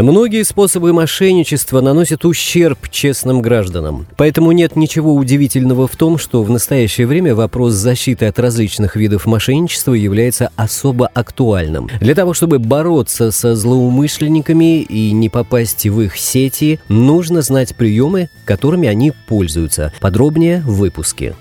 Многие способы мошенничества наносят ущерб честным гражданам. Поэтому нет ничего удивительного в том, что в настоящее время вопрос защиты от различных видов мошенничества является особо актуальным. Для того, чтобы бороться со злоумышленниками и не попасть в их сети, нужно знать приемы, которыми они пользуются. Подробнее в выпуске.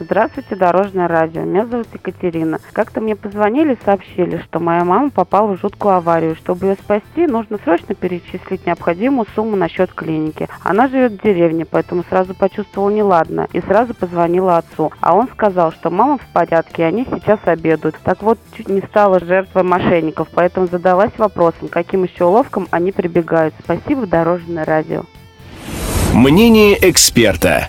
Здравствуйте, Дорожное радио. Меня зовут Екатерина. Как-то мне позвонили и сообщили, что моя мама попала в жуткую аварию. Чтобы ее спасти, нужно срочно перечислить необходимую сумму на счет клиники. Она живет в деревне, поэтому сразу почувствовала неладно и сразу позвонила отцу. А он сказал, что мама в порядке, и они сейчас обедают. Так вот, чуть не стала жертвой мошенников, поэтому задалась вопросом, каким еще уловкам они прибегают. Спасибо, Дорожное радио. Мнение эксперта.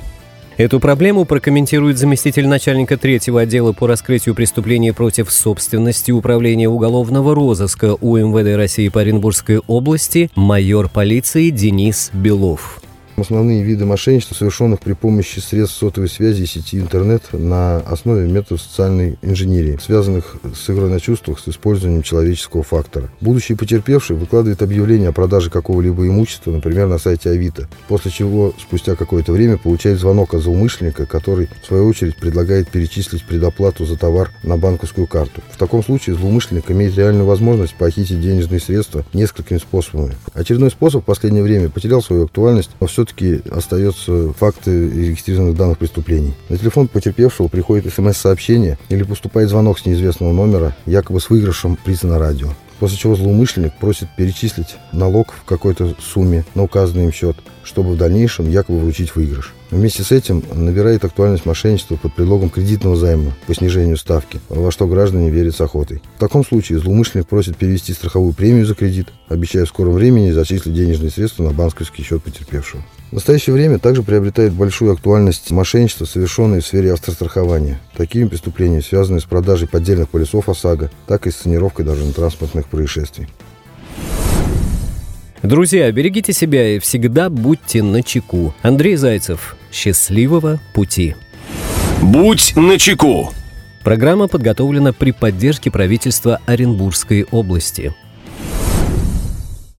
Эту проблему прокомментирует заместитель начальника третьего отдела по раскрытию преступлений против собственности Управления уголовного розыска УМВД России по Оренбургской области майор полиции Денис Белов. Основные виды мошенничества, совершенных при помощи средств сотовой связи и сети интернет на основе методов социальной инженерии, связанных с игрой на чувствах с использованием человеческого фактора. Будущий потерпевший выкладывает объявление о продаже какого-либо имущества, например, на сайте Авито, после чего спустя какое-то время получает звонок от злоумышленника, который, в свою очередь, предлагает перечислить предоплату за товар на банковскую карту. В таком случае злоумышленник имеет реальную возможность похитить денежные средства несколькими способами. Очередной способ в последнее время потерял свою актуальность, но все все-таки остаются факты регистрированных данных преступлений. На телефон потерпевшего приходит смс-сообщение или поступает звонок с неизвестного номера, якобы с выигрышем приза на радио. После чего злоумышленник просит перечислить налог в какой-то сумме на указанный им счет, чтобы в дальнейшем якобы вручить выигрыш. Вместе с этим набирает актуальность мошенничества под предлогом кредитного займа по снижению ставки, во что граждане верят с охотой. В таком случае злоумышленник просит перевести страховую премию за кредит, обещая в скором времени зачислить денежные средства на банковский счет потерпевшего. В настоящее время также приобретает большую актуальность мошенничество, совершенное в сфере автострахования. Такими преступлениями связаны с продажей поддельных полисов ОСАГО, так и с тонировкой дорожно-транспортных происшествий. Друзья, берегите себя и всегда будьте на чеку. Андрей Зайцев. Счастливого пути. Будь на чеку. Программа подготовлена при поддержке правительства Оренбургской области.